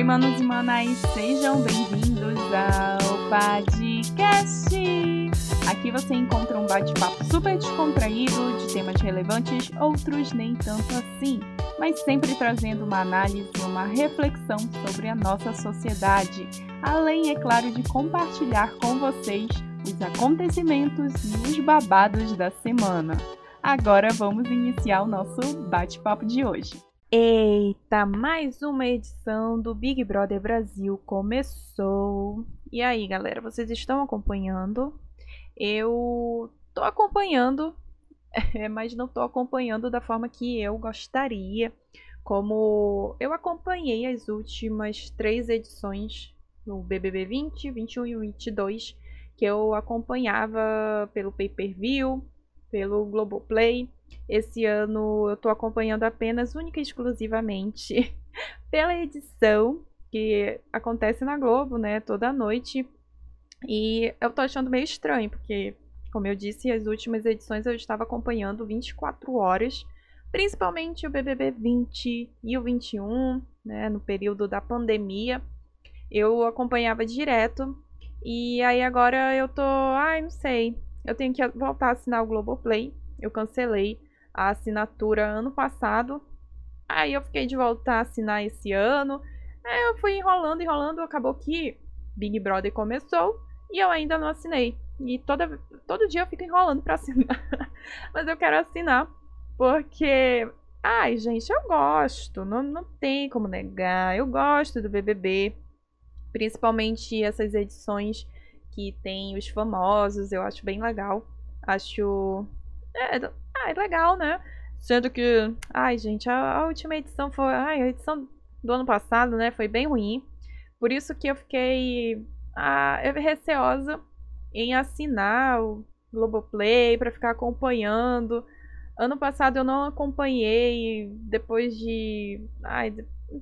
Oi, manos e manais, sejam bem-vindos ao podcast. Aqui você encontra um bate-papo super descontraído de temas relevantes, outros nem tanto assim, mas sempre trazendo uma análise e uma reflexão sobre a nossa sociedade, além, é claro, de compartilhar com vocês os acontecimentos e os babados da semana. Agora vamos iniciar o nosso bate-papo de hoje. Eita, mais uma edição do Big Brother Brasil começou. E aí, galera, vocês estão acompanhando? Eu tô acompanhando, mas não tô acompanhando da forma que eu gostaria. Como eu acompanhei as últimas três edições no BBB 20, 21 e 22, que eu acompanhava pelo pay-per-view, pelo Globoplay esse ano eu estou acompanhando apenas, única e exclusivamente, pela edição que acontece na Globo, né, toda noite. E eu tô achando meio estranho, porque, como eu disse, as últimas edições eu estava acompanhando 24 horas, principalmente o BBB 20 e o 21, né, no período da pandemia. Eu acompanhava direto. E aí agora eu tô, ai, não sei. Eu tenho que voltar a assinar o Globoplay. Eu cancelei a assinatura ano passado. Aí eu fiquei de voltar a assinar esse ano. Aí eu fui enrolando, enrolando. Acabou que Big Brother começou e eu ainda não assinei. E toda, todo dia eu fico enrolando para assinar. Mas eu quero assinar porque. Ai, gente, eu gosto. Não, não tem como negar. Eu gosto do BBB. Principalmente essas edições que tem os famosos. Eu acho bem legal. Acho. É, ah, é legal, né? Sendo que, ai, gente, a, a, última edição foi. Ai, a edição do ano passado, né? Foi bem ruim. Por isso que eu fiquei ah, receosa em assinar o Globoplay para ficar acompanhando. Ano passado eu não acompanhei. Depois de. Ai,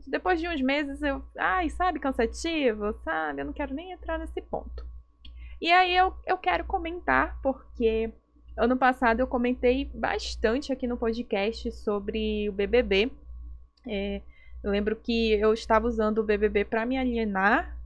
depois de uns meses eu. Ai, sabe, cansativo, sabe? Eu não quero nem entrar nesse ponto. E aí eu, eu quero comentar, porque Ano passado eu comentei bastante aqui no podcast sobre o BBB. É, eu lembro que eu estava usando o BBB para me alienar,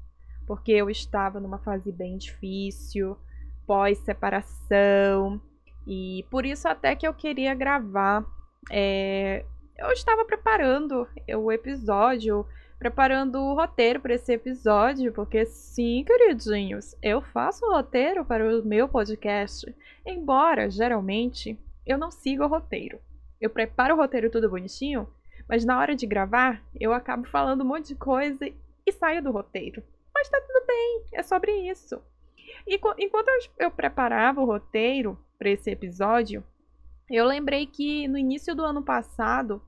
porque eu estava numa fase bem difícil, pós-separação, e por isso até que eu queria gravar. É, eu estava preparando o episódio preparando o roteiro para esse episódio, porque sim, queridinhos, eu faço o roteiro para o meu podcast, embora geralmente eu não siga o roteiro. Eu preparo o roteiro tudo bonitinho, mas na hora de gravar eu acabo falando um monte de coisa e saio do roteiro. Mas tá tudo bem, é sobre isso. E enquanto eu preparava o roteiro para esse episódio, eu lembrei que no início do ano passado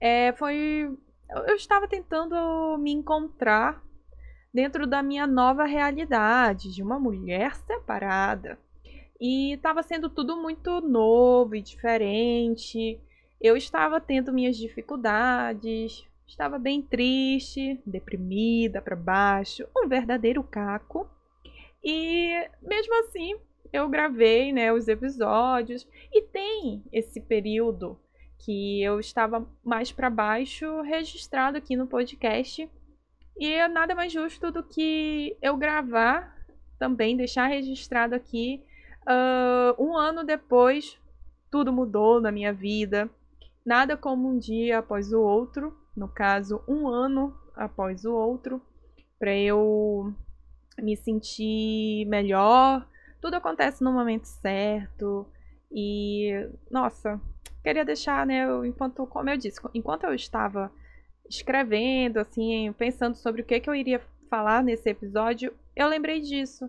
é, foi eu estava tentando me encontrar dentro da minha nova realidade de uma mulher separada. E estava sendo tudo muito novo e diferente. Eu estava tendo minhas dificuldades, estava bem triste, deprimida para baixo, um verdadeiro caco. E mesmo assim, eu gravei, né, os episódios e tem esse período que eu estava mais para baixo, registrado aqui no podcast. E é nada mais justo do que eu gravar também, deixar registrado aqui. Uh, um ano depois, tudo mudou na minha vida. Nada como um dia após o outro, no caso, um ano após o outro, para eu me sentir melhor. Tudo acontece no momento certo. E, nossa, queria deixar, né, eu, enquanto, como eu disse, enquanto eu estava escrevendo, assim, pensando sobre o que, que eu iria falar nesse episódio, eu lembrei disso.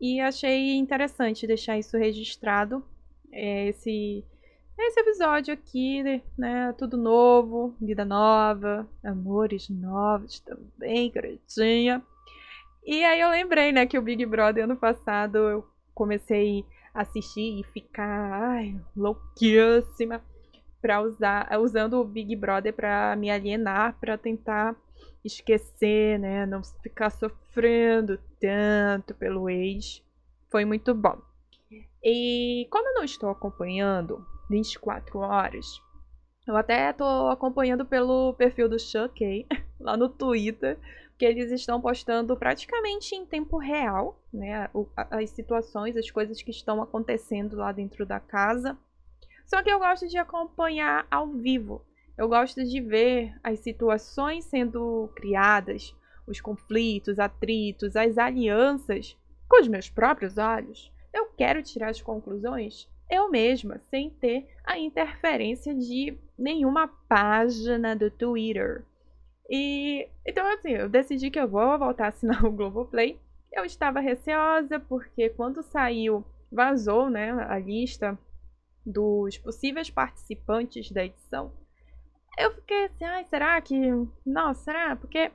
E achei interessante deixar isso registrado. É, esse, esse episódio aqui, né? Tudo novo, vida nova, amores novos também, garotinha. E aí eu lembrei, né, que o Big Brother ano passado eu comecei assistir e ficar ai, louquíssima para usar usando o Big Brother para me alienar, para tentar esquecer, né, não ficar sofrendo tanto pelo ex. Foi muito bom. E como eu não estou acompanhando 24 horas, eu até estou acompanhando pelo perfil do Chuck, lá no Twitter, que eles estão postando praticamente em tempo real, né, as situações, as coisas que estão acontecendo lá dentro da casa. Só que eu gosto de acompanhar ao vivo. Eu gosto de ver as situações sendo criadas, os conflitos, atritos, as alianças com os meus próprios olhos. Eu quero tirar as conclusões eu mesma, sem ter a interferência de nenhuma página do Twitter. E então assim, eu decidi que eu vou voltar a assinar o Globoplay. Eu estava receosa porque quando saiu, vazou, né, a lista dos possíveis participantes da edição. Eu fiquei assim, ai, será que, nossa, será? Porque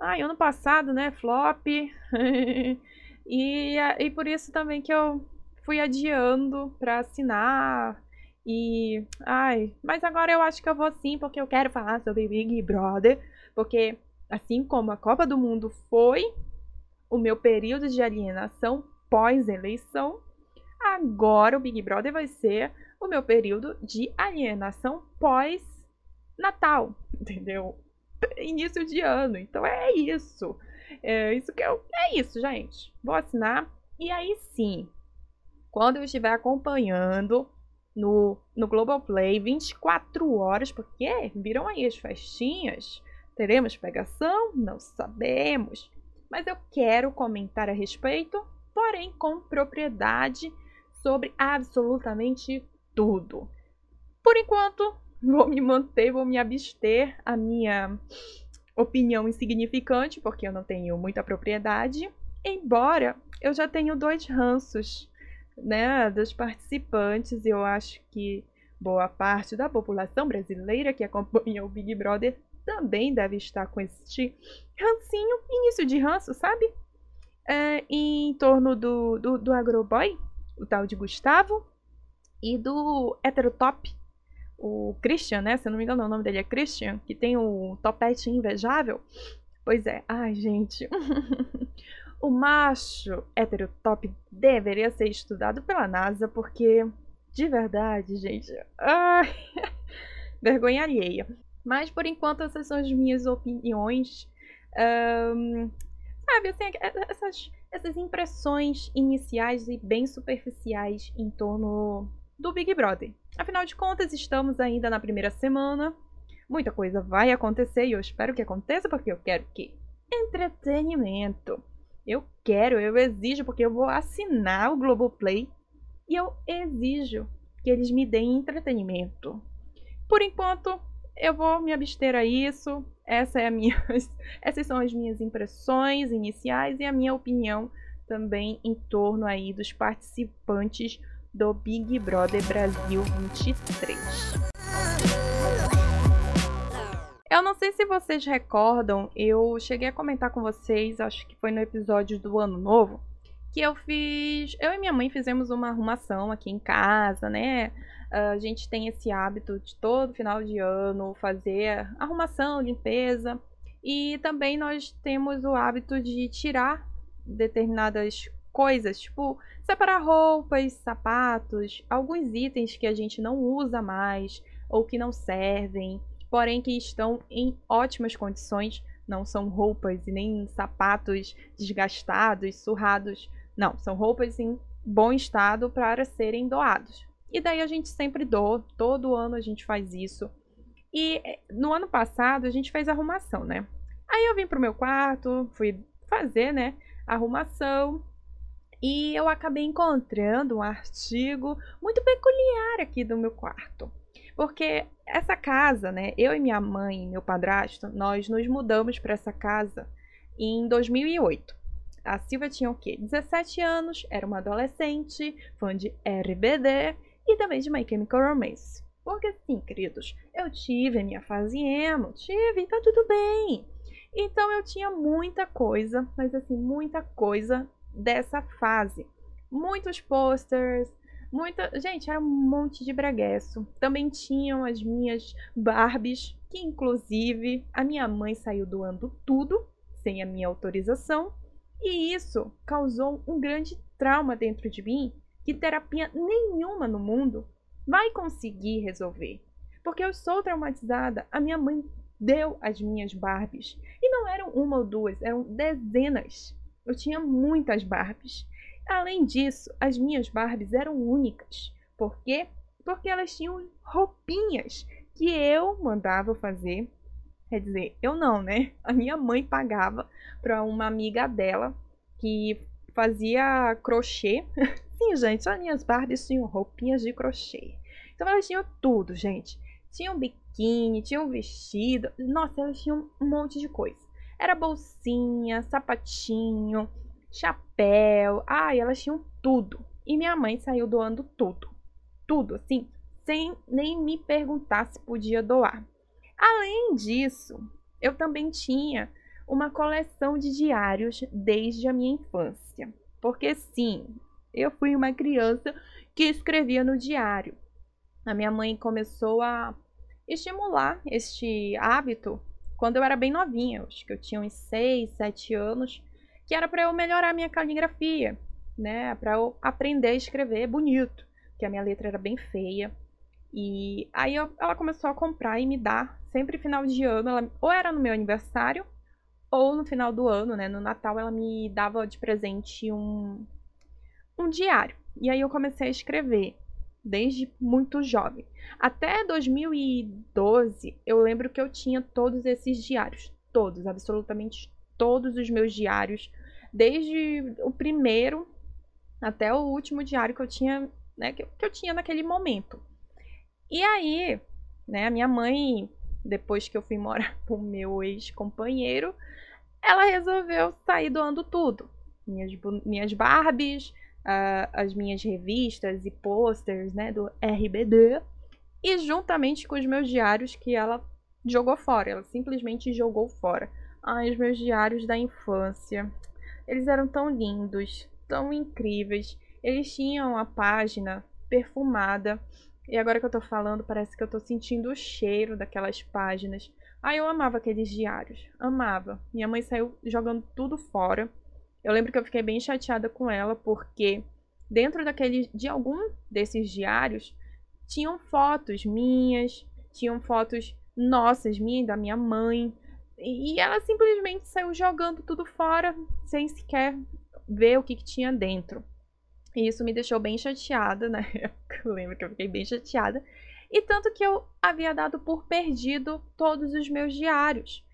ai, ano passado, né, flop. e, e por isso também que eu fui adiando para assinar. E. Ai, mas agora eu acho que eu vou sim, porque eu quero falar sobre Big Brother. Porque, assim como a Copa do Mundo foi o meu período de alienação pós-eleição, agora o Big Brother vai ser o meu período de alienação pós-Natal, entendeu? Início de ano. Então é isso. É isso que eu. É isso, gente. Vou assinar. E aí sim, quando eu estiver acompanhando no, no Globoplay 24 horas, porque viram aí as festinhas. Teremos pegação? Não sabemos. Mas eu quero comentar a respeito, porém com propriedade sobre absolutamente tudo. Por enquanto, vou me manter, vou me abster a minha opinião insignificante, porque eu não tenho muita propriedade, embora eu já tenho dois ranços né, dos participantes. Eu acho que boa parte da população brasileira que acompanha o Big Brother também deve estar com este rancinho, início de ranço, sabe? É, em torno do, do, do Agroboy, o tal de Gustavo, e do Heterotop, o Christian, né? Se eu não me engano, o nome dele é Christian, que tem o topete invejável. Pois é, ai, gente. O macho heterotop deveria ser estudado pela NASA porque, de verdade, gente, ai, vergonha alheia. Mas por enquanto essas são as minhas opiniões. Um, sabe, assim, essas, essas impressões iniciais e bem superficiais em torno do Big Brother. Afinal de contas, estamos ainda na primeira semana. Muita coisa vai acontecer e eu espero que aconteça porque eu quero que entretenimento. Eu quero, eu exijo, porque eu vou assinar o Globoplay e eu exijo que eles me deem entretenimento. Por enquanto, eu vou me abster a isso. Essa é minha, essas são as minhas impressões iniciais e a minha opinião também em torno aí dos participantes do Big Brother Brasil 23. Eu não sei se vocês recordam, eu cheguei a comentar com vocês, acho que foi no episódio do Ano Novo, que eu fiz. Eu e minha mãe fizemos uma arrumação aqui em casa, né? A gente tem esse hábito de todo final de ano fazer arrumação, limpeza. E também nós temos o hábito de tirar determinadas coisas, tipo separar roupas, sapatos, alguns itens que a gente não usa mais ou que não servem porém que estão em ótimas condições. Não são roupas e nem sapatos desgastados, surrados. Não, são roupas em bom estado para serem doados. E daí a gente sempre doa, todo ano a gente faz isso. E eh, no ano passado a gente fez arrumação, né? Aí eu vim pro meu quarto, fui fazer, né, arrumação. E eu acabei encontrando um artigo muito peculiar aqui do meu quarto. Porque essa casa, né? Eu e minha mãe meu padrasto, nós nos mudamos para essa casa em 2008. A Silvia tinha o quê? 17 anos, era uma adolescente, fã de RBD e também de My Chemical Romance. Porque sim, queridos, eu tive a minha fase emo, tive, tá tudo bem. Então eu tinha muita coisa, mas assim, muita coisa dessa fase. Muitos posters, Muita. Gente, era um monte de breguesso. Também tinham as minhas Barbies, que inclusive a minha mãe saiu doando tudo, sem a minha autorização. E isso causou um grande trauma dentro de mim que terapia nenhuma no mundo vai conseguir resolver. Porque eu sou traumatizada. A minha mãe deu as minhas Barbies. E não eram uma ou duas, eram dezenas. Eu tinha muitas Barbies. Além disso, as minhas Barbies eram únicas. Por quê? Porque elas tinham roupinhas que eu mandava fazer. Quer dizer, eu não, né? A minha mãe pagava para uma amiga dela que fazia crochê. Sim, gente, as minhas Barbies tinham roupinhas de crochê. Então elas tinham tudo, gente. Tinham biquíni, tinham vestido. Nossa, elas tinham um monte de coisa. Era bolsinha, sapatinho, chapéu. Ai, elas tinham tudo. E minha mãe saiu doando tudo. Tudo, assim, sem nem me perguntar se podia doar. Além disso, eu também tinha uma coleção de diários desde a minha infância. Porque sim, eu fui uma criança que escrevia no diário. A minha mãe começou a estimular este hábito quando eu era bem novinha, acho que eu tinha uns 6, 7 anos, que era para eu melhorar minha caligrafia, né, para eu aprender a escrever bonito, que a minha letra era bem feia. E aí eu, ela começou a comprar e me dar sempre final de ano, ela, ou era no meu aniversário, ou no final do ano, né, no Natal ela me dava de presente um um diário. E aí eu comecei a escrever desde muito jovem. Até 2012, eu lembro que eu tinha todos esses diários, todos, absolutamente todos os meus diários, desde o primeiro até o último diário que eu tinha, né, que, que eu tinha naquele momento. E aí, né, a minha mãe, depois que eu fui morar com o meu ex-companheiro, ela resolveu sair doando tudo. Minhas, minhas Barbies, uh, as minhas revistas e posters, né, do RBD, e juntamente com os meus diários que ela jogou fora, ela simplesmente jogou fora. Ai, os meus diários da infância. Eles eram tão lindos, tão incríveis. Eles tinham a página perfumada. E agora que eu tô falando, parece que eu tô sentindo o cheiro daquelas páginas. Ai, eu amava aqueles diários. Amava. Minha mãe saiu jogando tudo fora. Eu lembro que eu fiquei bem chateada com ela porque dentro daquele de algum desses diários tinham fotos minhas, tinham fotos nossas, minha e da minha mãe, e ela simplesmente saiu jogando tudo fora sem sequer ver o que, que tinha dentro. E isso me deixou bem chateada, né? Eu lembro que eu fiquei bem chateada. E tanto que eu havia dado por perdido todos os meus diários.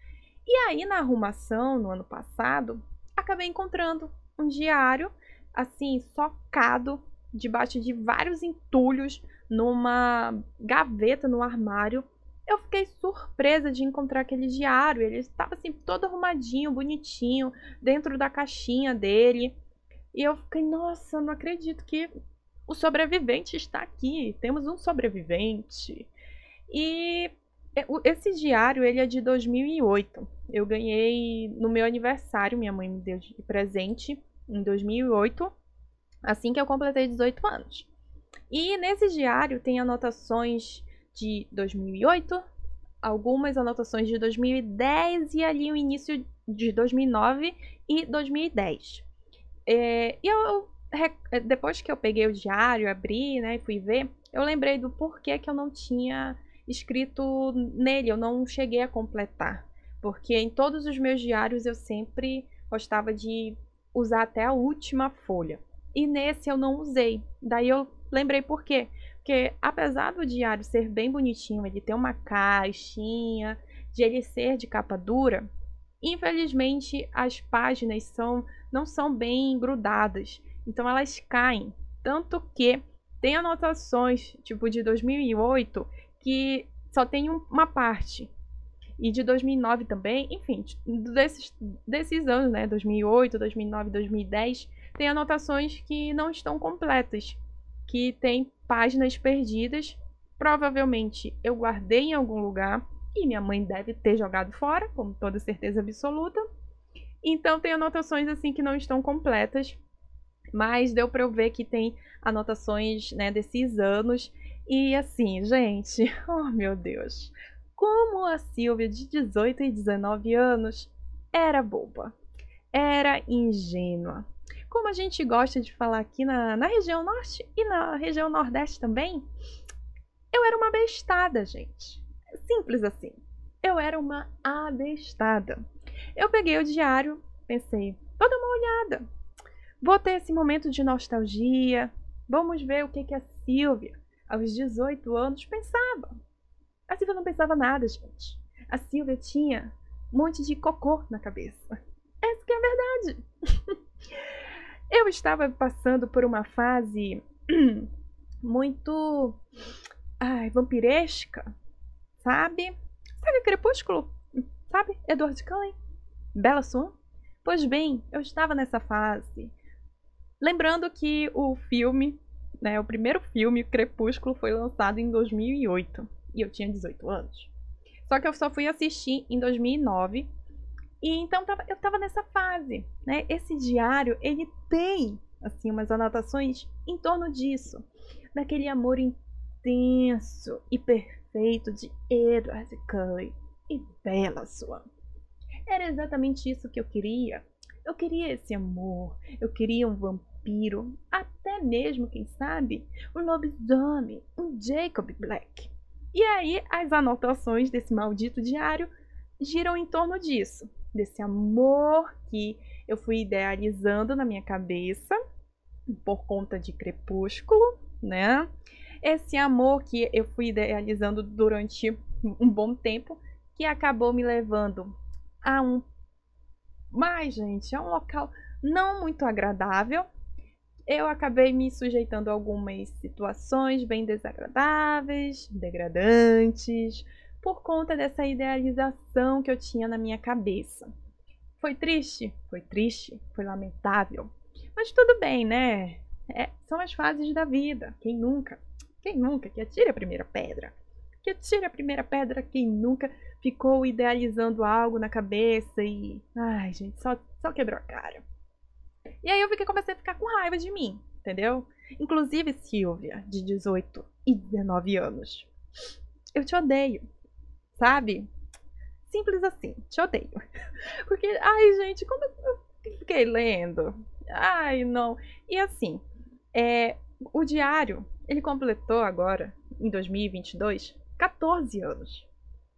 E aí, na arrumação, no ano passado, acabei encontrando um diário, assim, socado debaixo de vários entulhos numa gaveta no armário. Eu fiquei surpresa de encontrar aquele diário. Ele estava assim todo arrumadinho, bonitinho, dentro da caixinha dele. E eu fiquei, nossa, não acredito que o sobrevivente está aqui. Temos um sobrevivente. E é, esse diário, ele é de 2008. Eu ganhei no meu aniversário, minha mãe me deu de presente em 2008, assim que eu completei 18 anos. E nesse diário tem anotações de 2008, algumas anotações de 2010 e ali o início de 2009 e 2010. É, e eu, depois que eu peguei o diário, abri, né, e fui ver, eu lembrei do porquê que eu não tinha escrito nele, eu não cheguei a completar. Porque em todos os meus diários eu sempre gostava de usar até a última folha. E nesse eu não usei. Daí eu lembrei por quê? Porque apesar do diário ser bem bonitinho, ele ter uma caixinha, de ele ser de capa dura, infelizmente as páginas são não são bem grudadas. Então elas caem. Tanto que tem anotações, tipo de 2008, que só tem uma parte. E de 2009 também, enfim, desses, desses anos, né, 2008, 2009, 2010, tem anotações que não estão completas, que tem páginas perdidas. Provavelmente eu guardei em algum lugar e minha mãe deve ter jogado fora, com toda certeza absoluta. Então tem anotações assim que não estão completas, mas deu para eu ver que tem anotações, né, desses anos e assim, gente, oh meu Deus, como a Silvia de 18 e 19 anos era boba, era ingênua. Como a gente gosta de falar aqui na, na região norte e na região nordeste também, eu era uma bestada, gente. Simples assim. eu era uma abestada. Eu peguei o diário, pensei, vou dar uma olhada. Vou ter esse momento de nostalgia. Vamos ver o que, que a Silvia, aos 18 anos, pensava. A Silvia não pensava nada, gente. A Silvia tinha um monte de cocô na cabeça. Essa que é a verdade. Eu estava passando por uma fase muito ai, vampiresca, sabe? Sabe Crepúsculo? Sabe? Edward Cullen? Bela Swan? Pois bem, eu estava nessa fase. Lembrando que o filme, né, o primeiro filme, Crepúsculo, foi lançado em 2008 e eu tinha 18 anos. Só que eu só fui assistir em 2009 e então tava, eu estava nessa fase, né? Esse diário, ele tem assim umas anotações em torno disso, daquele amor intenso e perfeito de Edward Cullen e Bella Swan. Era exatamente isso que eu queria. Eu queria esse amor, eu queria um vampiro, até mesmo, quem sabe, um lobisomem, um Jacob Black. E aí as anotações desse maldito diário giram em torno disso, desse amor que eu fui idealizando na minha cabeça por conta de Crepúsculo, né? Esse amor que eu fui idealizando durante um bom tempo, que acabou me levando a um. Mas, gente, é um local não muito agradável. Eu acabei me sujeitando a algumas situações bem desagradáveis, degradantes, por conta dessa idealização que eu tinha na minha cabeça. Foi triste? Foi triste, foi lamentável. Mas tudo bem, né? É, são as fases da vida. Quem nunca? Quem nunca que atire a primeira pedra? Que atire a primeira pedra quem nunca ficou idealizando algo na cabeça e. Ai, gente, só, só quebrou a cara. E aí eu fiquei, comecei a ficar com raiva de mim, entendeu? Inclusive, Silvia, de 18 e 19 anos. Eu te odeio, sabe? Simples assim, te odeio. Porque, ai, gente, quando eu fiquei lendo Ai, não. E assim, é, o diário, ele completou agora, em 2022, 14 anos.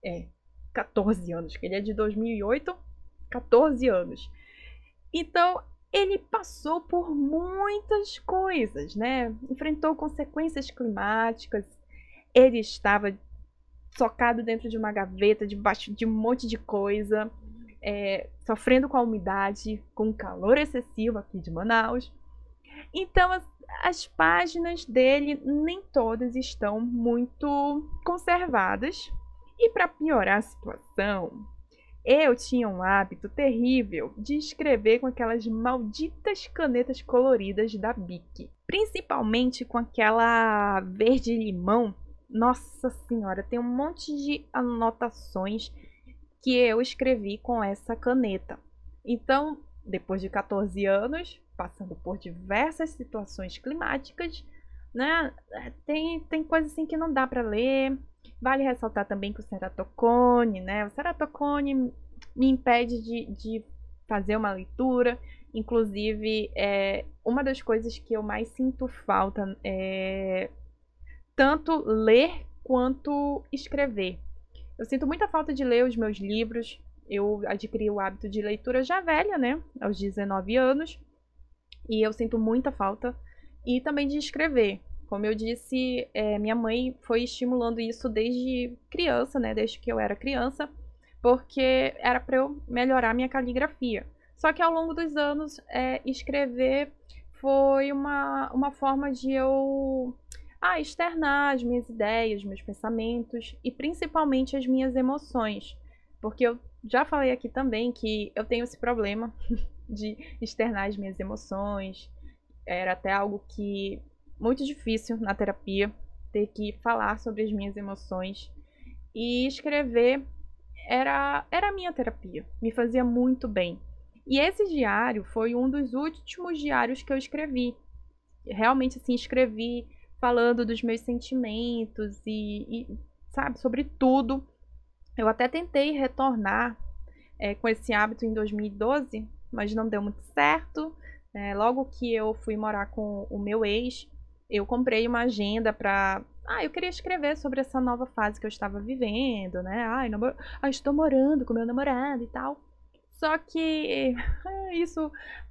É, 14 anos, que ele é de 2008, 14 anos. Então, ele passou por muitas coisas, né? Enfrentou consequências climáticas, ele estava socado dentro de uma gaveta, debaixo de um monte de coisa é, sofrendo com a umidade, com o calor excessivo aqui de Manaus. Então, as, as páginas dele nem todas estão muito conservadas. E para piorar a situação, eu tinha um hábito terrível de escrever com aquelas malditas canetas coloridas da Bic, principalmente com aquela verde limão. Nossa senhora, tem um monte de anotações que eu escrevi com essa caneta. Então, depois de 14 anos, passando por diversas situações climáticas, né, tem, tem coisa assim que não dá para ler. Vale ressaltar também que o ceratocone, né, o ceratocone me impede de, de fazer uma leitura. Inclusive, é, uma das coisas que eu mais sinto falta é tanto ler quanto escrever. Eu sinto muita falta de ler os meus livros. Eu adquiri o hábito de leitura já velha, né? Aos 19 anos. E eu sinto muita falta. E também de escrever. Como eu disse, é, minha mãe foi estimulando isso desde criança, né? Desde que eu era criança. Porque era para eu melhorar minha caligrafia. Só que ao longo dos anos, é, escrever foi uma, uma forma de eu a externar as minhas ideias, meus pensamentos e principalmente as minhas emoções. Porque eu já falei aqui também que eu tenho esse problema de externar as minhas emoções. Era até algo que muito difícil na terapia ter que falar sobre as minhas emoções e escrever era era a minha terapia, me fazia muito bem. E esse diário foi um dos últimos diários que eu escrevi. Realmente assim, escrevi falando dos meus sentimentos e, e sabe, sobre tudo. Eu até tentei retornar é, com esse hábito em 2012, mas não deu muito certo. É, logo que eu fui morar com o meu ex, eu comprei uma agenda para ah, eu queria escrever sobre essa nova fase que eu estava vivendo, né? Ai, namor... ah, estou morando com meu namorado e tal. Só que isso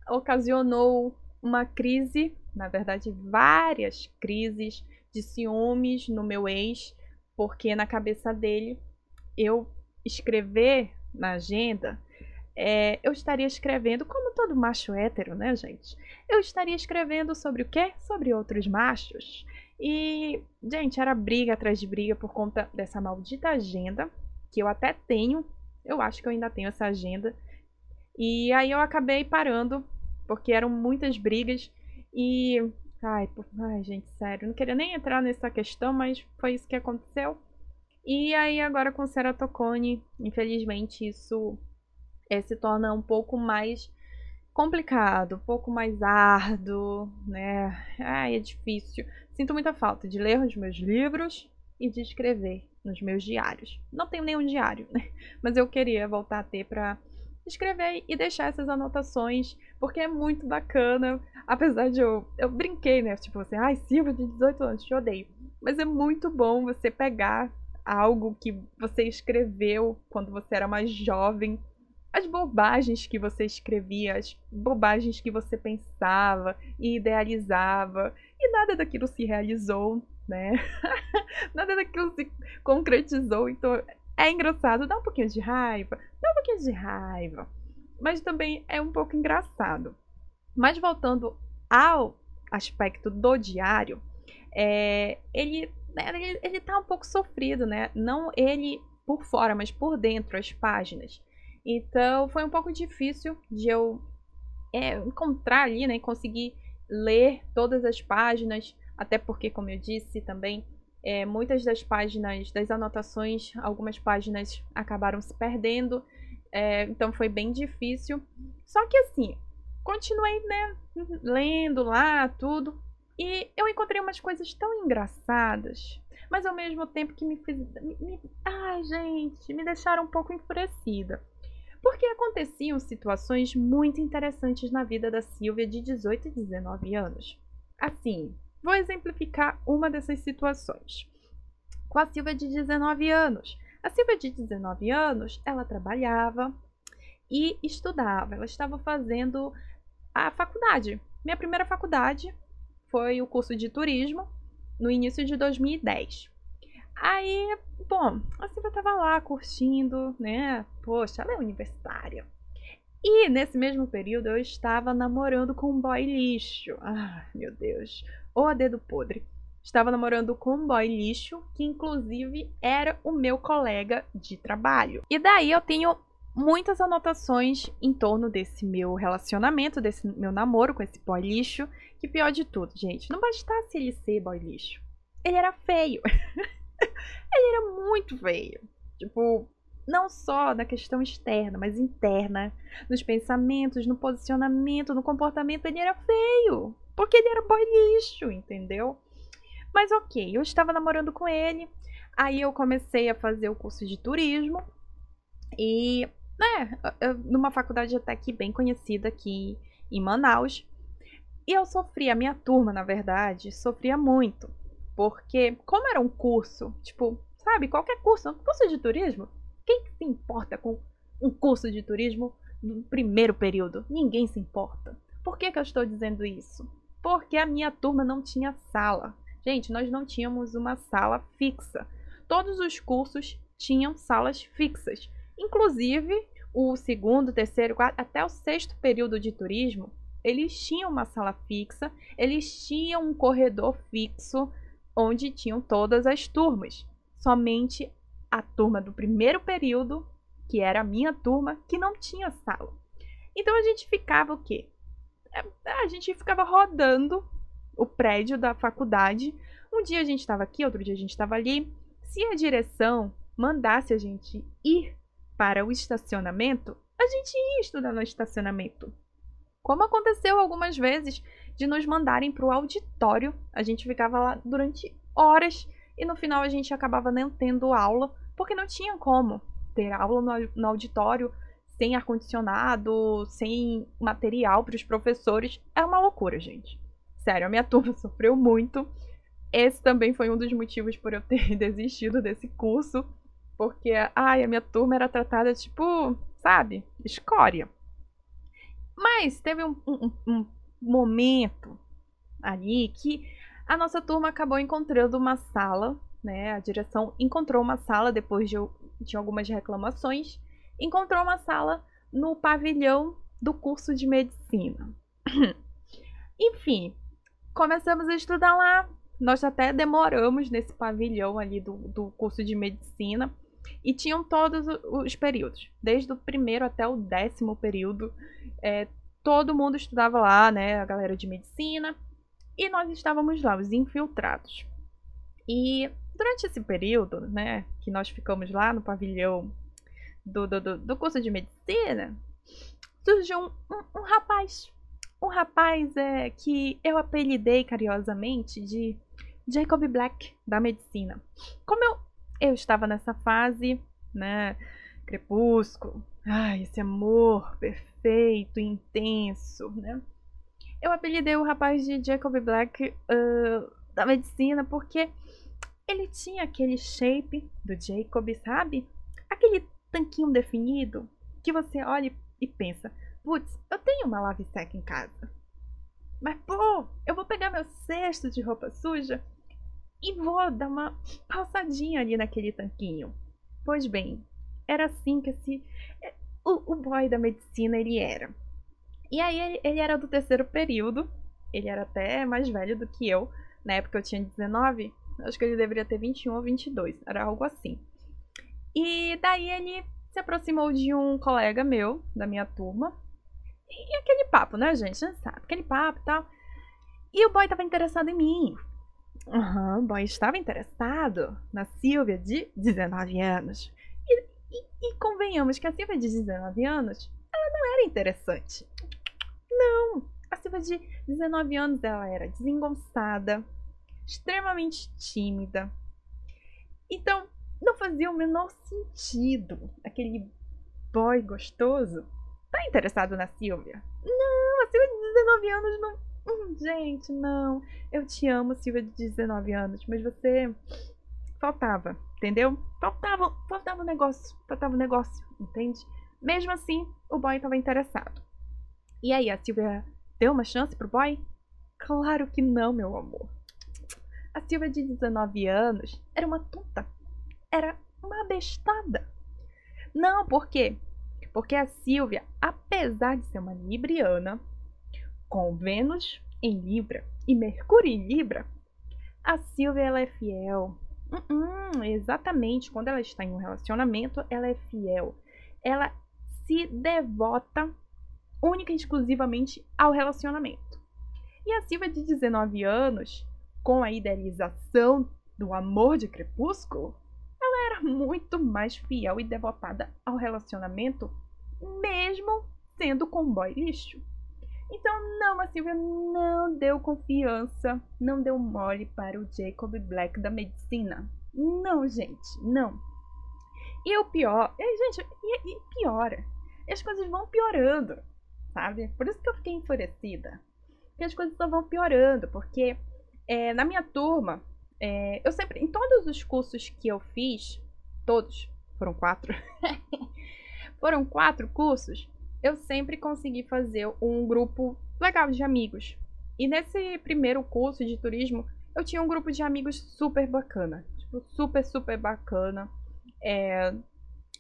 ocasionou uma crise, na verdade, várias crises de ciúmes no meu ex, porque na cabeça dele eu escrever na agenda, é, eu estaria escrevendo, como todo macho hétero, né, gente? Eu estaria escrevendo sobre o quê? Sobre outros machos. E, gente, era briga atrás de briga por conta dessa maldita agenda, que eu até tenho, eu acho que eu ainda tenho essa agenda. E aí eu acabei parando, porque eram muitas brigas e. Ai, por... ai, gente, sério, não queria nem entrar nessa questão, mas foi isso que aconteceu. E aí agora com Ceratocone, infelizmente isso é, se torna um pouco mais complicado, um pouco mais árduo, né? Ai, é difícil. Sinto muita falta de ler os meus livros e de escrever nos meus diários. Não tenho nenhum diário, né? Mas eu queria voltar a ter para escrever e deixar essas anotações, porque é muito bacana. Apesar de eu. Eu brinquei, né? Tipo assim, ai, Silvia de 18 anos, te odeio. Mas é muito bom você pegar algo que você escreveu quando você era mais jovem as bobagens que você escrevia, as bobagens que você pensava e idealizava, e nada daquilo se realizou, né? nada daquilo se concretizou, então é engraçado, dá um pouquinho de raiva, dá um pouquinho de raiva, mas também é um pouco engraçado. Mas voltando ao aspecto do diário, é, ele, né, ele, ele tá um pouco sofrido, né? Não ele por fora, mas por dentro, as páginas. Então foi um pouco difícil de eu é, encontrar ali, né? Conseguir ler todas as páginas, até porque, como eu disse também, é, muitas das páginas, das anotações, algumas páginas acabaram se perdendo, é, então foi bem difícil. Só que assim, continuei, né, lendo lá tudo, e eu encontrei umas coisas tão engraçadas, mas ao mesmo tempo que me fez. Me, me, ai, gente, me deixaram um pouco enfurecida porque aconteciam situações muito interessantes na vida da Silvia de 18 e 19 anos. Assim, vou exemplificar uma dessas situações. Com a Silvia de 19 anos. A Silvia de 19 anos, ela trabalhava e estudava. Ela estava fazendo a faculdade. Minha primeira faculdade foi o curso de turismo no início de 2010. Aí, bom, a Silvia tava lá curtindo, né? Poxa, ela é universitária. E nesse mesmo período eu estava namorando com um boy lixo. Ah, meu Deus. Ô dedo podre. Estava namorando com um boy lixo, que inclusive era o meu colega de trabalho. E daí eu tenho muitas anotações em torno desse meu relacionamento, desse meu namoro com esse boy lixo. Que pior de tudo, gente, não bastasse ele ser boy lixo. Ele era feio. ele era muito feio. Tipo, não só na questão externa, mas interna, nos pensamentos, no posicionamento, no comportamento, ele era feio. Porque ele era boy lixo, entendeu? Mas ok, eu estava namorando com ele, aí eu comecei a fazer o curso de turismo e, né, numa faculdade até que bem conhecida aqui em Manaus. E eu sofria, a minha turma, na verdade, sofria muito. Porque, como era um curso, tipo, sabe, qualquer curso, um curso de turismo, quem se importa com um curso de turismo no primeiro período? Ninguém se importa. Por que, que eu estou dizendo isso? Porque a minha turma não tinha sala. Gente, nós não tínhamos uma sala fixa. Todos os cursos tinham salas fixas. Inclusive, o segundo, terceiro, quarto, até o sexto período de turismo, eles tinham uma sala fixa, eles tinham um corredor fixo, onde tinham todas as turmas. Somente a turma do primeiro período, que era a minha turma, que não tinha sala. Então a gente ficava o quê? É, a gente ficava rodando o prédio da faculdade. Um dia a gente estava aqui, outro dia a gente estava ali. Se a direção mandasse a gente ir para o estacionamento, a gente ia estudar no estacionamento. Como aconteceu algumas vezes de nos mandarem para o auditório. A gente ficava lá durante horas e no final a gente acabava nem tendo aula, porque não tinha como ter aula no, auditório sem ar-condicionado, sem material para os professores. Era uma loucura, gente. Sério, a minha turma sofreu muito. esse também foi um dos motivos por eu ter desistido desse curso, porque ai, a minha turma era tratada tipo, sabe, escória. Mas teve um, um, um momento ali que a nossa turma acabou encontrando uma sala, né? A direção encontrou uma sala depois de, de algumas reclamações, encontrou uma sala no pavilhão do curso de medicina. Enfim, começamos a estudar lá. Nós até demoramos nesse pavilhão ali do, do curso de medicina. E tinham todos os períodos, desde o primeiro até o décimo período. É, todo mundo estudava lá, né? A galera de medicina. E nós estávamos lá, os infiltrados. E durante esse período, né, que nós ficamos lá no pavilhão do, do, do curso de medicina, surgiu um, um, um rapaz. Um rapaz é, que eu apelidei carinhosamente de Jacob Black, da medicina. Como eu, eu estava nessa fase, né, crepúsculo, ai, esse amor perfeito, intenso, né? Eu apelidei o rapaz de Jacob Black uh, da medicina porque ele tinha aquele shape do Jacob, sabe? Aquele tanquinho definido que você olha e pensa: putz, eu tenho uma lave seca em casa. Mas, pô, eu vou pegar meu cesto de roupa suja e vou dar uma passadinha ali naquele tanquinho. Pois bem, era assim que esse. É, o, o boy da medicina ele era. E aí ele, ele era do terceiro período. Ele era até mais velho do que eu. Na época eu tinha 19. Acho que ele deveria ter 21 ou 22. Era algo assim. E daí ele se aproximou de um colega meu, da minha turma. E aquele papo, né, gente? Já sabe, aquele papo e tal. E o boy tava interessado em mim. Uhum, o boy estava interessado na Silvia de 19 anos. E, e, e convenhamos que a Silvia de 19 anos, ela não era interessante. Não! A Silva de 19 anos ela era desengonçada, extremamente tímida. Então, não fazia o menor sentido aquele boy gostoso tá interessado na Silvia. Não, a Silvia de 19 anos não. Hum, gente, não. Eu te amo, Silvia de 19 anos, mas você. Faltava, entendeu? Faltava, faltava um negócio, faltava um negócio, entende? Mesmo assim, o boy estava interessado. E aí, a Silvia deu uma chance pro boy? Claro que não, meu amor. A Silvia de 19 anos era uma tonta. Era uma bestada. Não, por quê? Porque a Silvia, apesar de ser uma libriana, com Vênus em Libra e Mercúrio em Libra, a Silvia ela é fiel. Uh -uh, exatamente, quando ela está em um relacionamento, ela é fiel. Ela se devota única e exclusivamente ao relacionamento. E a Silvia de 19 anos, com a idealização do amor de Crepúsculo, ela era muito mais fiel e devotada ao relacionamento, mesmo sendo com um boy lixo. Então, não, a Silvia não deu confiança, não deu mole para o Jacob Black da medicina. Não, gente, não. E o pior, e, gente, e, e piora. E as coisas vão piorando sabe? Por isso que eu fiquei enfurecida. Porque as coisas só vão piorando, porque é, na minha turma, é, eu sempre, em todos os cursos que eu fiz, todos, foram quatro, foram quatro cursos, eu sempre consegui fazer um grupo legal de amigos. E nesse primeiro curso de turismo, eu tinha um grupo de amigos super bacana. Tipo, super, super bacana. É,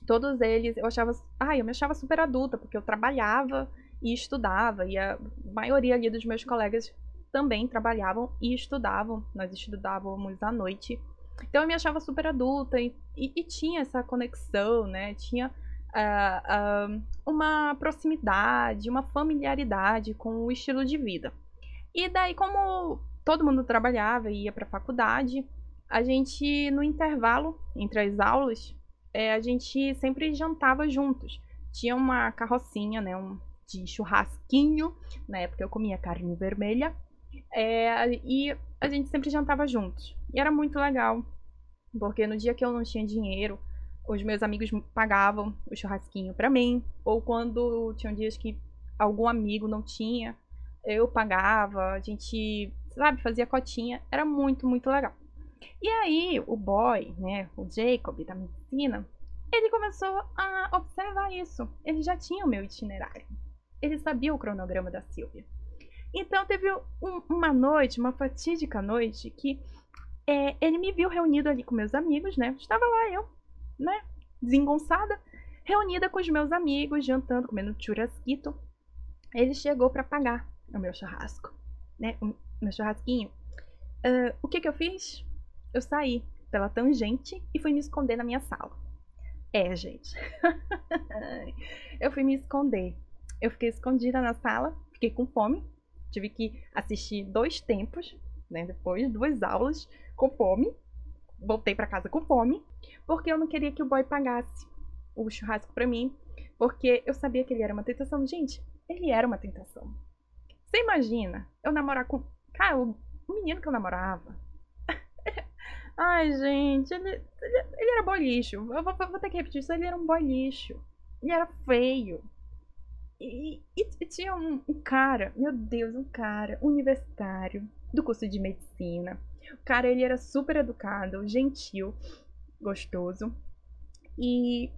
todos eles, eu achava. Ai, eu me achava super adulta, porque eu trabalhava e estudava, e a maioria ali dos meus colegas também trabalhavam e estudavam, nós estudávamos à noite. Então eu me achava super adulta e, e, e tinha essa conexão, né? Tinha uh, uh, uma proximidade, uma familiaridade com o estilo de vida. E daí, como todo mundo trabalhava e ia para a faculdade, a gente, no intervalo entre as aulas, é, a gente sempre jantava juntos. Tinha uma carrocinha, né? Um, de churrasquinho. Na época eu comia carne vermelha. É, e a gente sempre jantava juntos. E era muito legal. Porque no dia que eu não tinha dinheiro, os meus amigos pagavam o churrasquinho para mim. Ou quando tinham dias que algum amigo não tinha, eu pagava. A gente sabe, fazia cotinha, era muito, muito legal. E aí, o boy, né, o Jacob da medicina, ele começou a observar isso. Ele já tinha o meu itinerário. Ele sabia o cronograma da Silvia. Então teve um, uma noite, uma fatídica noite, que é, ele me viu reunido ali com meus amigos, né? Estava lá eu, né? Desengonçada, reunida com os meus amigos, jantando, comendo churrasquito. Ele chegou para pagar o meu churrasco, né? O meu churrasquinho. Uh, o que que eu fiz? Eu saí pela tangente e fui me esconder na minha sala. É, gente. eu fui me esconder. Eu fiquei escondida na sala, fiquei com fome. Tive que assistir dois tempos, né? Depois, duas aulas com fome. Voltei para casa com fome, porque eu não queria que o boy pagasse o churrasco para mim, porque eu sabia que ele era uma tentação. Gente, ele era uma tentação. Você imagina eu namorar com. Cara, o menino que eu namorava. Ai, gente, ele, ele, ele era boy lixo. Eu vou, vou, ter que repetir isso. Ele era um boy lixo. Ele era feio. E, e, e tinha um, um, cara, meu Deus, um cara universitário do curso de medicina. O cara, ele era super educado, gentil, gostoso. E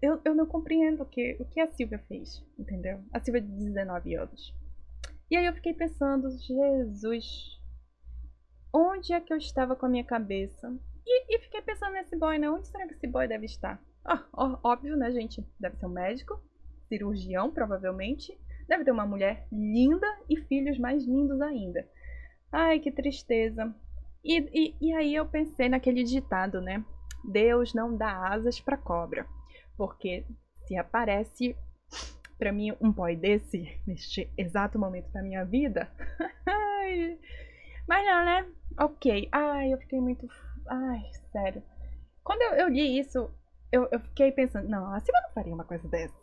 eu, eu não compreendo o que, o que a Silvia fez, entendeu? A Silvia de 19 anos. E aí eu fiquei pensando, Jesus, onde é que eu estava com a minha cabeça? E, e fiquei pensando nesse boy, né? Onde será que esse boy deve estar? Ó, óbvio, né, gente? Deve ser um médico, cirurgião, provavelmente. Deve ter uma mulher linda e filhos mais lindos ainda. Ai, que tristeza. E, e, e aí eu pensei naquele ditado, né? Deus não dá asas para cobra. Porque se aparece para mim um boy desse neste exato momento da minha vida. Mas não, né? Ok. Ai, eu fiquei muito. Ai, sério. Quando eu, eu li isso, eu, eu fiquei pensando, não, a Silvia não faria uma coisa dessa.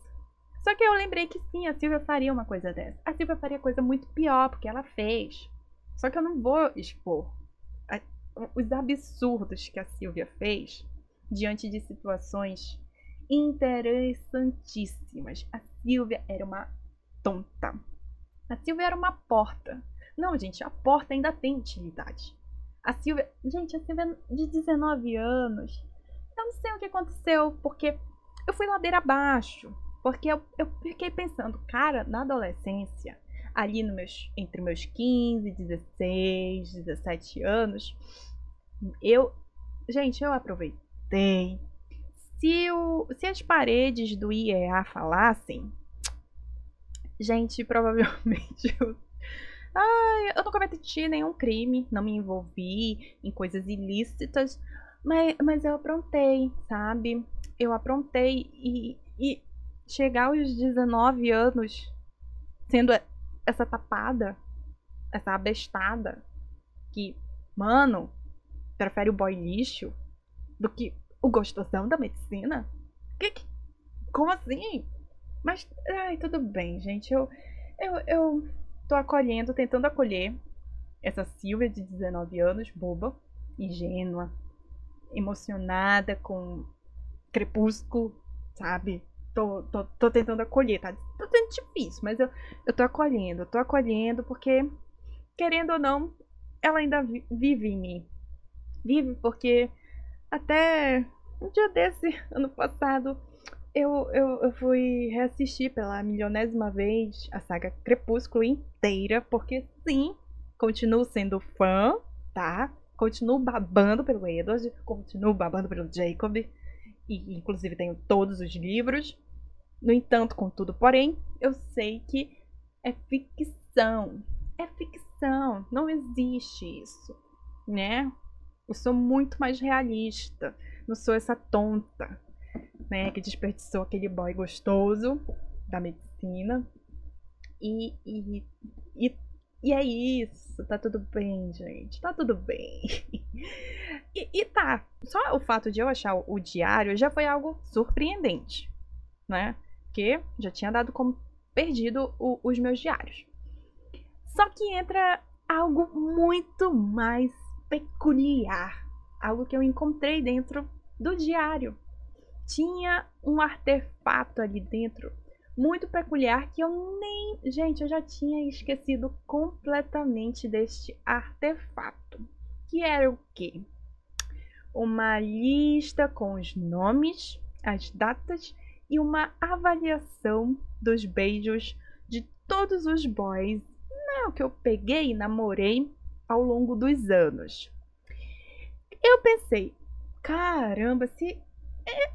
Só que eu lembrei que sim, a Silvia faria uma coisa dessa. A Silvia faria coisa muito pior, porque ela fez. Só que eu não vou expor os absurdos que a Silvia fez diante de situações interessantíssimas. A Silvia era uma tonta. A Silvia era uma porta. Não, gente, a porta ainda tem utilidade. A Silvia. Gente, a Silvia de 19 anos. Eu não sei o que aconteceu, porque eu fui ladeira abaixo. Porque eu, eu fiquei pensando, cara, na adolescência, ali no meus, entre meus 15, 16, 17 anos, eu. Gente, eu aproveitei se, o, se as paredes do IEA falassem, gente, provavelmente eu, ai, eu não cometi nenhum crime, não me envolvi em coisas ilícitas, mas, mas eu aprontei, sabe? Eu aprontei e, e chegar aos 19 anos sendo essa tapada, essa abestada, que, mano, prefere o boy lixo do que o gostosão da medicina? Que, que, como assim? Mas, ai, tudo bem, gente. Eu, eu, eu tô acolhendo, tentando acolher essa Silvia de 19 anos, boba, ingênua, emocionada com crepúsculo, sabe? Tô, tô, tô tentando acolher, tá? Tô tendo difícil, mas eu, eu tô acolhendo, tô acolhendo porque, querendo ou não, ela ainda vive em mim. Vive porque até um dia desse, ano passado, eu, eu, eu fui reassistir pela milionésima vez a saga Crepúsculo inteira, porque sim, continuo sendo fã, tá? Continuo babando pelo Edward, continuo babando pelo Jacob, e inclusive tenho todos os livros. No entanto, contudo, porém, eu sei que é ficção. É ficção, não existe isso, né? Eu sou muito mais realista. Não sou essa tonta, né? Que desperdiçou aquele boy gostoso da medicina. E, e, e, e é isso. Tá tudo bem, gente. Tá tudo bem. E, e tá. Só o fato de eu achar o, diário já foi algo surpreendente, né? Porque já tinha dado como perdido o, os meus diários. Só que entra algo muito mais peculiar. Algo que eu encontrei dentro do diário. Tinha um artefato ali dentro muito peculiar que eu nem. Gente, eu já tinha esquecido completamente deste artefato. Que era o quê? Uma lista com os nomes, as datas e uma avaliação dos beijos de todos os boys não, que eu peguei e namorei ao longo dos anos. Eu pensei, caramba, se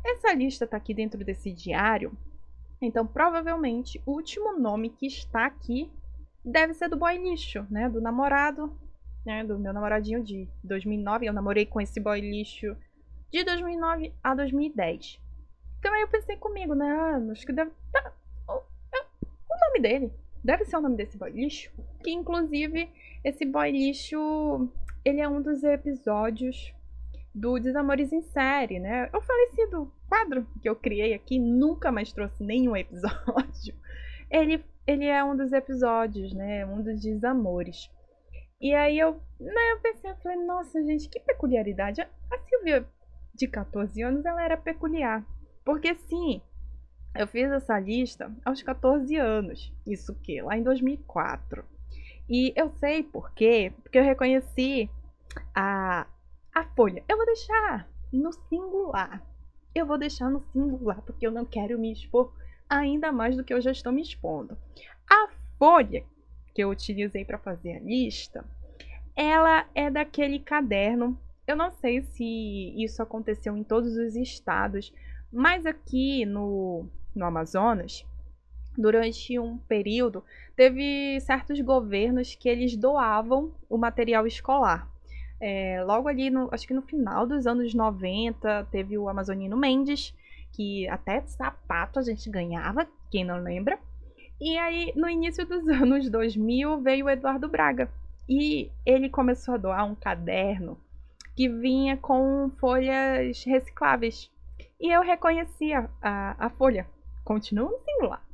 essa lista tá aqui dentro desse diário, então provavelmente o último nome que está aqui deve ser do boy lixo, né? Do namorado, né? Do meu namoradinho de 2009. Eu namorei com esse boy lixo de 2009 a 2010. Então aí eu pensei comigo, né? Ah, acho que deve. Tá, o, o nome dele deve ser o nome desse boy lixo. Que inclusive esse boy lixo ele é um dos episódios do Desamores em Série, né? O falecido quadro que eu criei aqui, nunca mais trouxe nenhum episódio. Ele, ele é um dos episódios, né? Um dos desamores. E aí eu, né, eu pensei, eu falei, nossa, gente, que peculiaridade. A Silvia, de 14 anos, ela era peculiar. Porque sim, eu fiz essa lista aos 14 anos. Isso que? Lá em 2004. E eu sei por quê? Porque eu reconheci a, a folha. Eu vou deixar no singular. Eu vou deixar no singular porque eu não quero me expor ainda mais do que eu já estou me expondo. A folha que eu utilizei para fazer a lista, ela é daquele caderno. Eu não sei se isso aconteceu em todos os estados, mas aqui no, no Amazonas, durante um período, teve certos governos que eles doavam o material escolar. É, logo ali, no, acho que no final dos anos 90, teve o Amazonino Mendes, que até sapato a gente ganhava, quem não lembra. E aí, no início dos anos 2000, veio o Eduardo Braga. E ele começou a doar um caderno que vinha com folhas recicláveis. E eu reconhecia a, a folha continua no singular.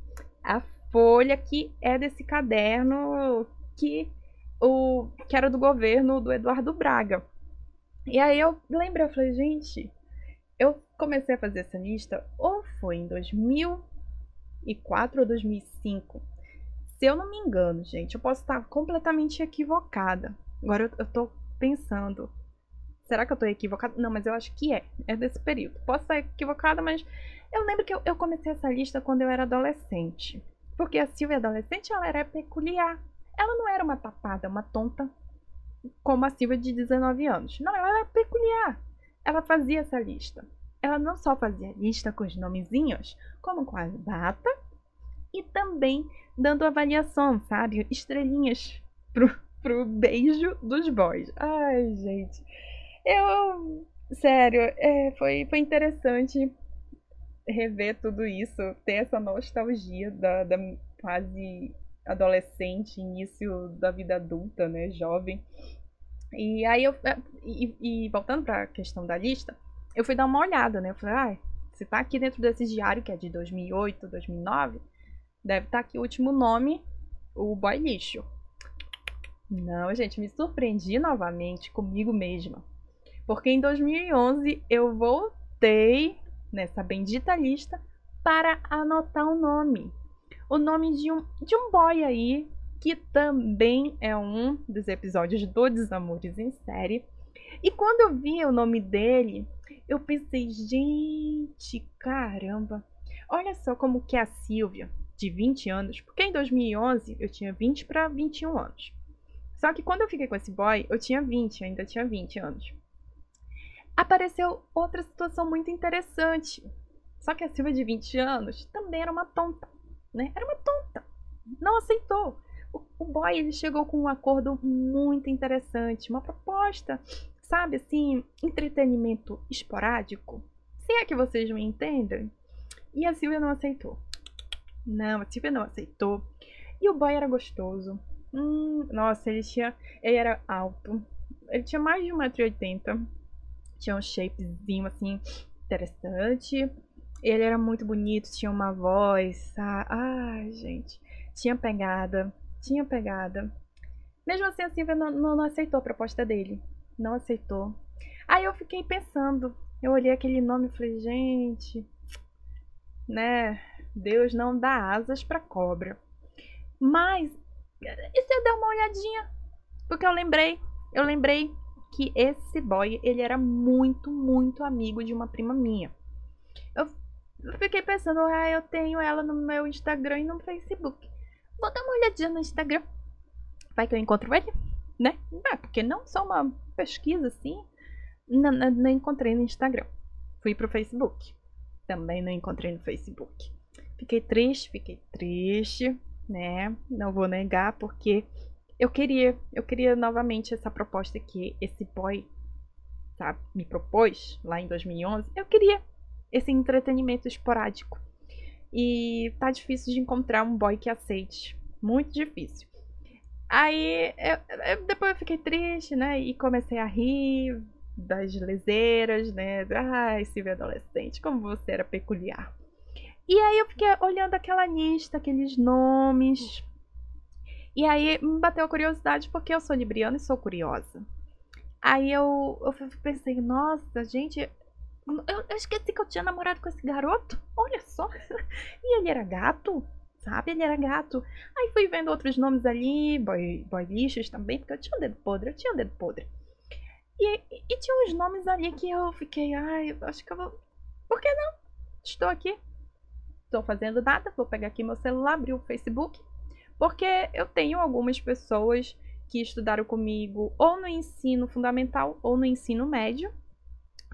A folha que é desse caderno que o que era do governo do Eduardo Braga. E aí eu lembrei, eu falei, gente, eu comecei a fazer essa lista ou foi em 2004 ou 2005. Se eu não me engano, gente, eu posso estar completamente equivocada. Agora eu, eu tô pensando, será que eu tô equivocada? Não, mas eu acho que é, é desse período. Posso estar equivocada, mas eu lembro que eu, eu comecei essa lista quando eu era adolescente. Porque a Silvia adolescente, ela era peculiar. Ela não era uma tapada, uma tonta, como a Silvia de 19 anos. Não, ela era peculiar. Ela fazia essa lista. Ela não só fazia lista com os nomezinhos, como com a data e também dando avaliação, sabe? Estrelinhas pro, pro beijo dos boys. Ai, gente. Eu. Sério, é, foi, foi interessante rever tudo isso, ter essa nostalgia da, da fase adolescente, início da vida adulta, né, jovem. E aí eu é, e, e voltando para a questão da lista, eu fui dar uma olhada, né? Eu falei, ah, se tá aqui dentro desse diário que é de 2008, 2009, deve estar tá aqui o último nome, o boy lixo. Não, gente, me surpreendi novamente comigo mesma. Porque em 2011 eu voltei nessa bendita lista para anotar o nome. O nome de um, de um boy aí, que também é um dos episódios do Desamores em Série. E quando eu vi o nome dele, eu pensei, gente, caramba. Olha só como que é a Silvia, de 20 anos, porque em 2011 eu tinha 20 para 21 anos. Só que quando eu fiquei com esse boy, eu tinha 20, ainda tinha 20 anos apareceu outra situação muito interessante. Só que a Silvia de 20 anos também era uma tonta, né? Era uma tonta. Não aceitou. O, o boy ele chegou com um acordo muito interessante, uma proposta, sabe assim, entretenimento esporádico. Se é que vocês me entendem. E a Silvia não aceitou. Não, a Silvia não aceitou. E o boy era gostoso. Hum, nossa, ele tinha. Ele era alto. Ele tinha mais de 1,80m tinha um shapezinho assim interessante. Ele era muito bonito, tinha uma voz. Ah, ai, gente. Tinha pegada. Tinha pegada. Mesmo assim, a Silvia não, não, não aceitou a proposta dele. Não aceitou. Aí eu fiquei pensando. Eu olhei aquele nome e falei, gente. Né? Deus não dá asas para cobra. Mas e se eu der uma olhadinha? Porque eu lembrei, eu lembrei que esse boy, ele era muito, muito amigo de uma prima minha. Eu fiquei pensando, ah, eu tenho ela no meu Instagram e no Facebook. Vou dar uma olhadinha no Instagram. Vai que eu encontro ele, né? É, porque não só uma pesquisa assim. Não, não, não encontrei no Instagram. Fui pro Facebook. Também não encontrei no Facebook. Fiquei triste, fiquei triste, né? Não vou negar, porque eu queria, eu queria novamente essa proposta que esse boy sabe, me propôs lá em 2011. Eu queria esse entretenimento esporádico. E tá difícil de encontrar um boy que aceite. Muito difícil. Aí eu, eu, depois eu fiquei triste, né? E comecei a rir das leseiras, né? Ai, Silvia adolescente, como você era peculiar. E aí eu fiquei olhando aquela lista, aqueles nomes. E aí me bateu a curiosidade porque eu sou libriana e sou curiosa. Aí eu, eu pensei, nossa, gente, eu, eu, esqueci que eu tinha namorado com esse garoto. Olha só. E ele era gato, sabe? Ele era gato. Aí fui vendo outros nomes ali, boy, boy lixos também, porque eu tinha um dedo podre, eu tinha um dedo podre. E, e, e tinha uns nomes ali que eu fiquei, ai, acho que eu vou. Por que não? Estou aqui. Estou fazendo nada. Vou pegar aqui meu celular, abrir o Facebook. Porque eu tenho algumas pessoas que estudaram comigo ou no ensino fundamental ou no ensino médio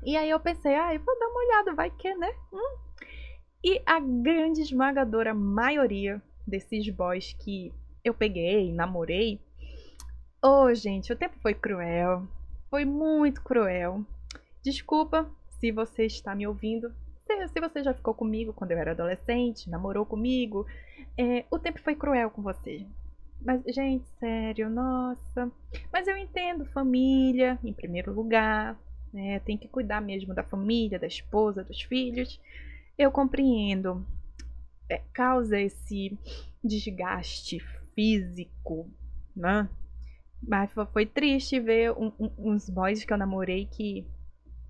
e aí eu pensei, ah, eu vou dar uma olhada, vai que, né? Hum. E a grande esmagadora maioria desses boys que eu peguei, namorei. Oh, gente, o tempo foi cruel. Foi muito cruel. Desculpa se você está me ouvindo. Se, você já ficou comigo quando eu era adolescente, namorou comigo. É, o tempo foi cruel com você. Mas, gente, sério, nossa. Mas eu entendo família, em primeiro lugar né? Tem que cuidar mesmo da família, da esposa, dos filhos. Eu compreendo. É, causa esse desgaste físico, né? Mas foi triste ver um, um, uns boys que eu namorei que,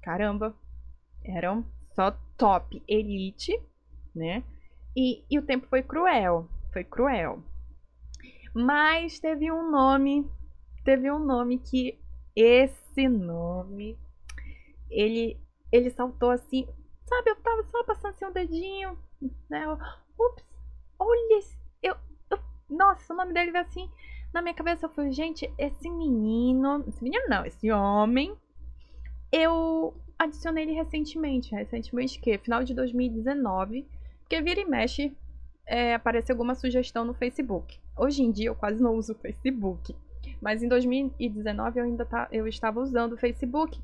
caramba, eram só top, elite, né? E, e o tempo foi cruel, foi cruel. Mas teve um nome, teve um nome que esse nome ele, ele saltou assim, sabe? Eu tava só passando assim um dedinho, né? Ups, olha, eu, eu, nossa, o nome dele veio assim na minha cabeça. Eu falei, gente, esse menino, esse menino não, esse homem, eu adicionei ele recentemente, recentemente que? Final de 2019, porque vira e mexe é, aparece alguma sugestão no Facebook. Hoje em dia eu quase não uso o Facebook, mas em 2019 eu ainda tá, eu estava usando o Facebook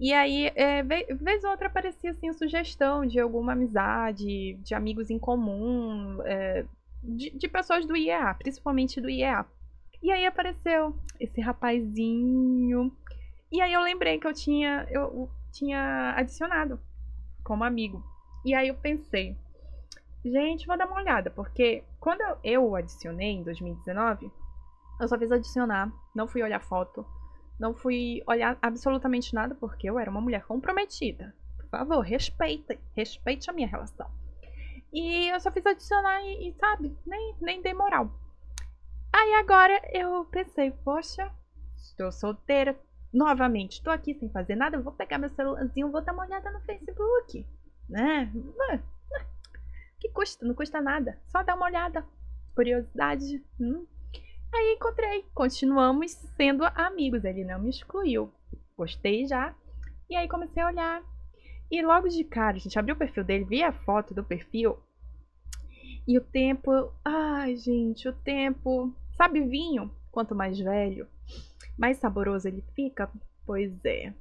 e aí, é, vez ou outra aparecia assim, sugestão de alguma amizade, de amigos em comum, é, de, de, pessoas do IEA, principalmente do IEA. E aí apareceu esse rapazinho. E aí eu lembrei que eu tinha, eu tinha adicionado como amigo. E aí eu pensei, gente, vou dar uma olhada, porque quando eu adicionei em 2019, eu só fiz adicionar, não fui olhar foto não fui olhar absolutamente nada porque eu era uma mulher comprometida. Por favor, respeite, respeite a minha relação. E eu só fiz adicionar e, e sabe, nem, nem dei moral. Aí agora eu pensei, poxa, estou solteira, novamente, estou aqui sem fazer nada, vou pegar meu celularzinho, vou dar uma olhada no Facebook, né? Que custa? Não custa nada, só dar uma olhada, curiosidade, hum? Aí encontrei, continuamos sendo amigos, ele não me excluiu. Gostei já. E aí comecei a olhar. E logo de cara, a gente abriu o perfil dele, vi a foto do perfil. E o tempo. Ai, gente, o tempo. Sabe vinho? Quanto mais velho, mais saboroso ele fica? Pois é.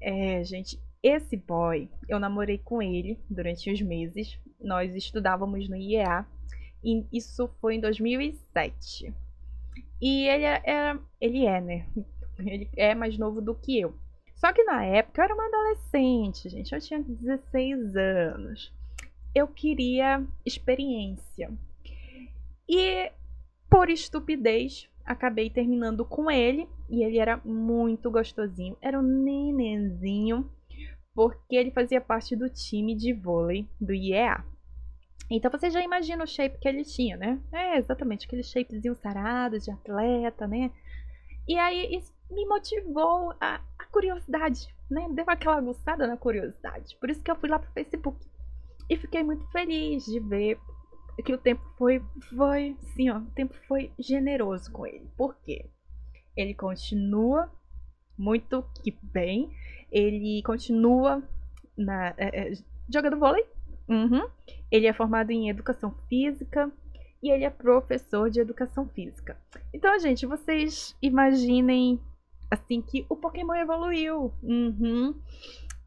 É, gente, esse boy, eu namorei com ele durante uns meses. Nós estudávamos no IEA. E isso foi em 2007. E ele é, é, ele é, né? Ele é mais novo do que eu. Só que na época eu era uma adolescente, gente. Eu tinha 16 anos. Eu queria experiência. E por estupidez, acabei terminando com ele. E ele era muito gostosinho. Era um nenenzinho. Porque ele fazia parte do time de vôlei do IEA. Então você já imagina o shape que ele tinha, né? É exatamente aquele shapezinho sarado de atleta, né? E aí isso me motivou a, a curiosidade, né? Deu aquela aguçada na curiosidade. Por isso que eu fui lá pro Facebook. E fiquei muito feliz de ver que o tempo foi, foi, sim, ó, o tempo foi generoso com ele. Por quê? Ele continua muito que bem. Ele continua na, é, é, jogando vôlei. Uhum. Ele é formado em educação física e ele é professor de educação física. Então, gente, vocês imaginem assim que o Pokémon evoluiu. Uhum.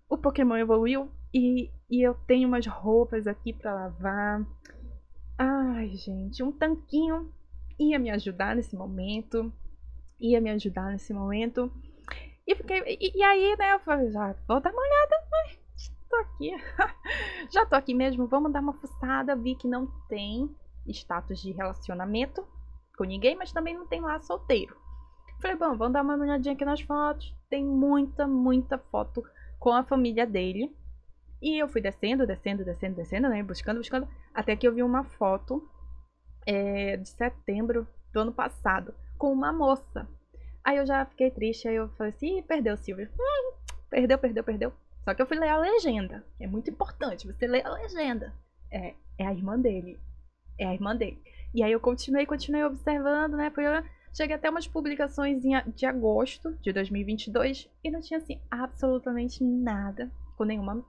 O Pokémon evoluiu e, e eu tenho umas roupas aqui para lavar. Ai, gente, um tanquinho ia me ajudar nesse momento. Ia me ajudar nesse momento. E fiquei. E, e aí, né, eu falei, já vou dar uma olhada. Tô aqui. já tô aqui mesmo. Vamos dar uma fuçada. Vi que não tem status de relacionamento com ninguém, mas também não tem lá solteiro. Falei, bom, vamos dar uma olhadinha aqui nas fotos. Tem muita, muita foto com a família dele. E eu fui descendo, descendo, descendo, descendo, né? Buscando, buscando. Até que eu vi uma foto é, de setembro do ano passado com uma moça. Aí eu já fiquei triste. Aí eu falei assim: perdeu, Silvia. Hum, perdeu, perdeu, perdeu. Só que eu fui ler a legenda. É muito importante você ler a legenda. É, é a irmã dele. É a irmã dele. E aí eu continuei, continuei observando, né? Fui, cheguei até umas publicações de agosto de 2022 e não tinha, assim, absolutamente nada com nenhuma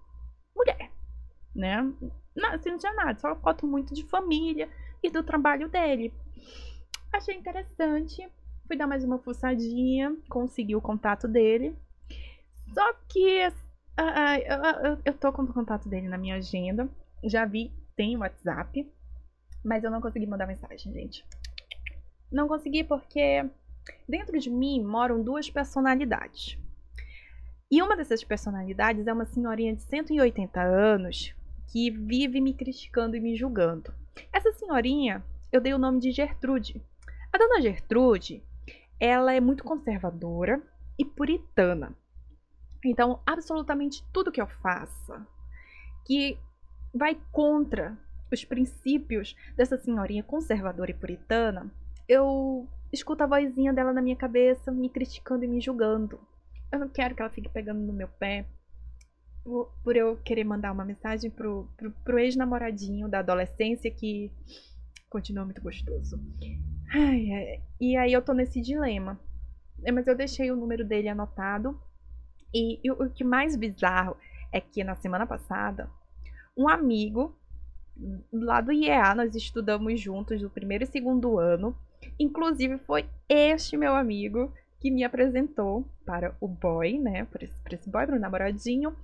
mulher, né? Não, assim, não tinha nada, só foto muito de família e do trabalho dele. Achei interessante, fui dar mais uma fuçadinha, consegui o contato dele. Só que uh, uh, eu, eu tô com o contato dele na minha agenda, já vi, tem WhatsApp, mas eu não consegui mandar mensagem, gente. Não consegui porque dentro de mim moram duas personalidades. E uma dessas personalidades é uma senhorinha de 180 anos que vive me criticando e me julgando. Essa senhorinha, eu dei o nome de Gertrude. A dona Gertrude, ela é muito conservadora e puritana. Então, absolutamente tudo que eu faça que vai contra os princípios dessa senhorinha conservadora e puritana, eu escuto a vozinha dela na minha cabeça, me criticando e me julgando. Eu não quero que ela fique pegando no meu pé por, eu querer mandar uma mensagem pro, pro, pro ex-namoradinho da adolescência que continua muito gostoso. Ai, ai, e aí eu tô nesse dilema. É, mas eu deixei o número dele anotado. E, e o que mais bizarro é que na semana passada, um amigo lá do IEA, nós estudamos juntos no primeiro e segundo ano. Inclusive, foi este meu amigo que me apresentou para o boy, né? Para esse, para esse boy, para o namoradinho.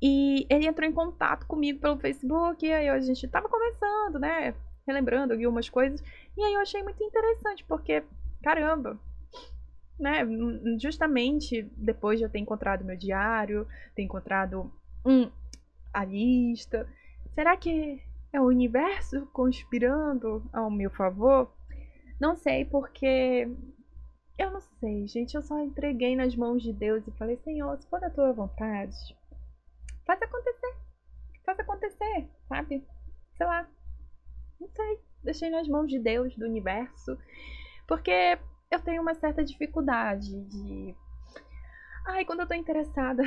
E ele entrou em contato comigo pelo Facebook, e aí a gente tava conversando, né? Relembrando algumas coisas. E aí eu achei muito interessante, porque, caramba, né? Justamente depois de eu ter encontrado meu diário, ter encontrado um, a lista. Será que é o universo conspirando ao meu favor? Não sei, porque eu não sei, gente. Eu só entreguei nas mãos de Deus e falei: Senhor, se for da tua vontade, faz acontecer. Faz acontecer, sabe? Sei lá. Não sei. Deixei nas mãos de Deus, do universo. Porque eu tenho uma certa dificuldade de. Ai, quando eu tô interessada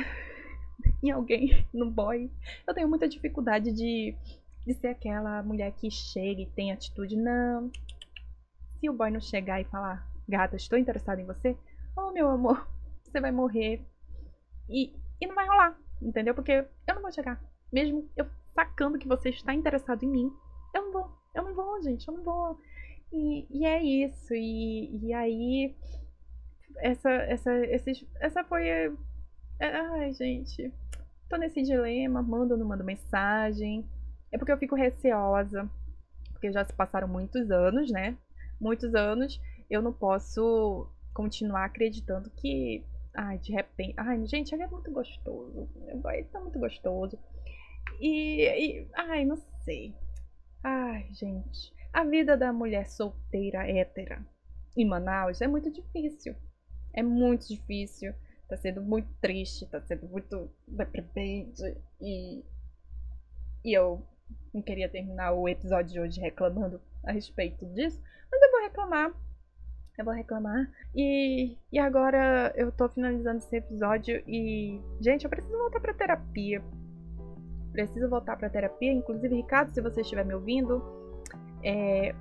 em alguém, no boy, eu tenho muita dificuldade de de ser aquela mulher que chega e tem atitude. Não. Se o boy não chegar e falar, gata, estou interessado em você, oh meu amor, você vai morrer. E, e não vai rolar, entendeu? Porque eu não vou chegar. Mesmo eu sacando que você está interessado em mim, eu não vou. Eu não vou, gente, eu não vou. E, e é isso. E, e aí. Essa, essa, esses, essa foi. Ai, gente. Tô nesse dilema, mando ou não mando mensagem. É porque eu fico receosa, porque já se passaram muitos anos, né? Muitos anos, eu não posso continuar acreditando que, ai, de repente, ai, gente, ele é muito gostoso, ele tá muito gostoso. E, e, ai, não sei. Ai, gente, a vida da mulher solteira hétera em Manaus é muito difícil. É muito difícil. Tá sendo muito triste, tá sendo muito deprimente. E, e eu não queria terminar o episódio de hoje reclamando a respeito disso, mas eu vou reclamar. Eu vou reclamar. E, e agora eu tô finalizando esse episódio e. Gente, eu preciso voltar pra terapia. Preciso voltar pra terapia. Inclusive, Ricardo, se você estiver me ouvindo, é,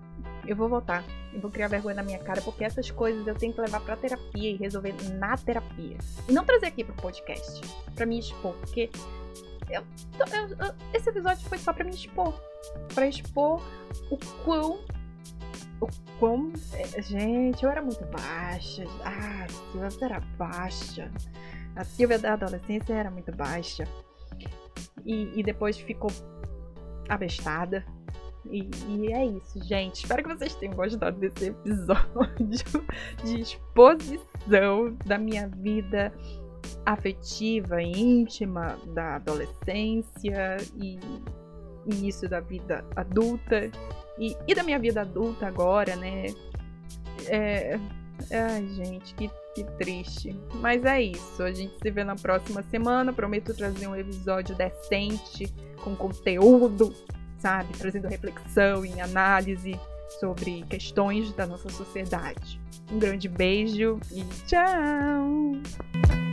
eu vou voltar. Eu vou criar vergonha na minha cara, porque essas coisas eu tenho que levar pra terapia e resolver na terapia. E não trazer aqui pro podcast, pra me expor, porque eu, eu, eu, esse episódio foi só pra me expor. Pra expor o quão. O quão. É, gente, eu era muito baixa. Ah, Silvia era baixa. A Silvia da adolescência era muito baixa. E, e depois ficou abestada. E, e, é isso, gente. Espero que vocês tenham gostado desse episódio de exposição da minha vida afetiva, íntima da adolescência e início da vida adulta e, e da minha vida adulta agora, né? É, ai, gente, que, que triste. Mas é isso. A gente se vê na próxima semana. Prometo trazer um episódio decente, com conteúdo, sabe? Trazendo reflexão e análise sobre questões da nossa sociedade. Um grande beijo e tchau!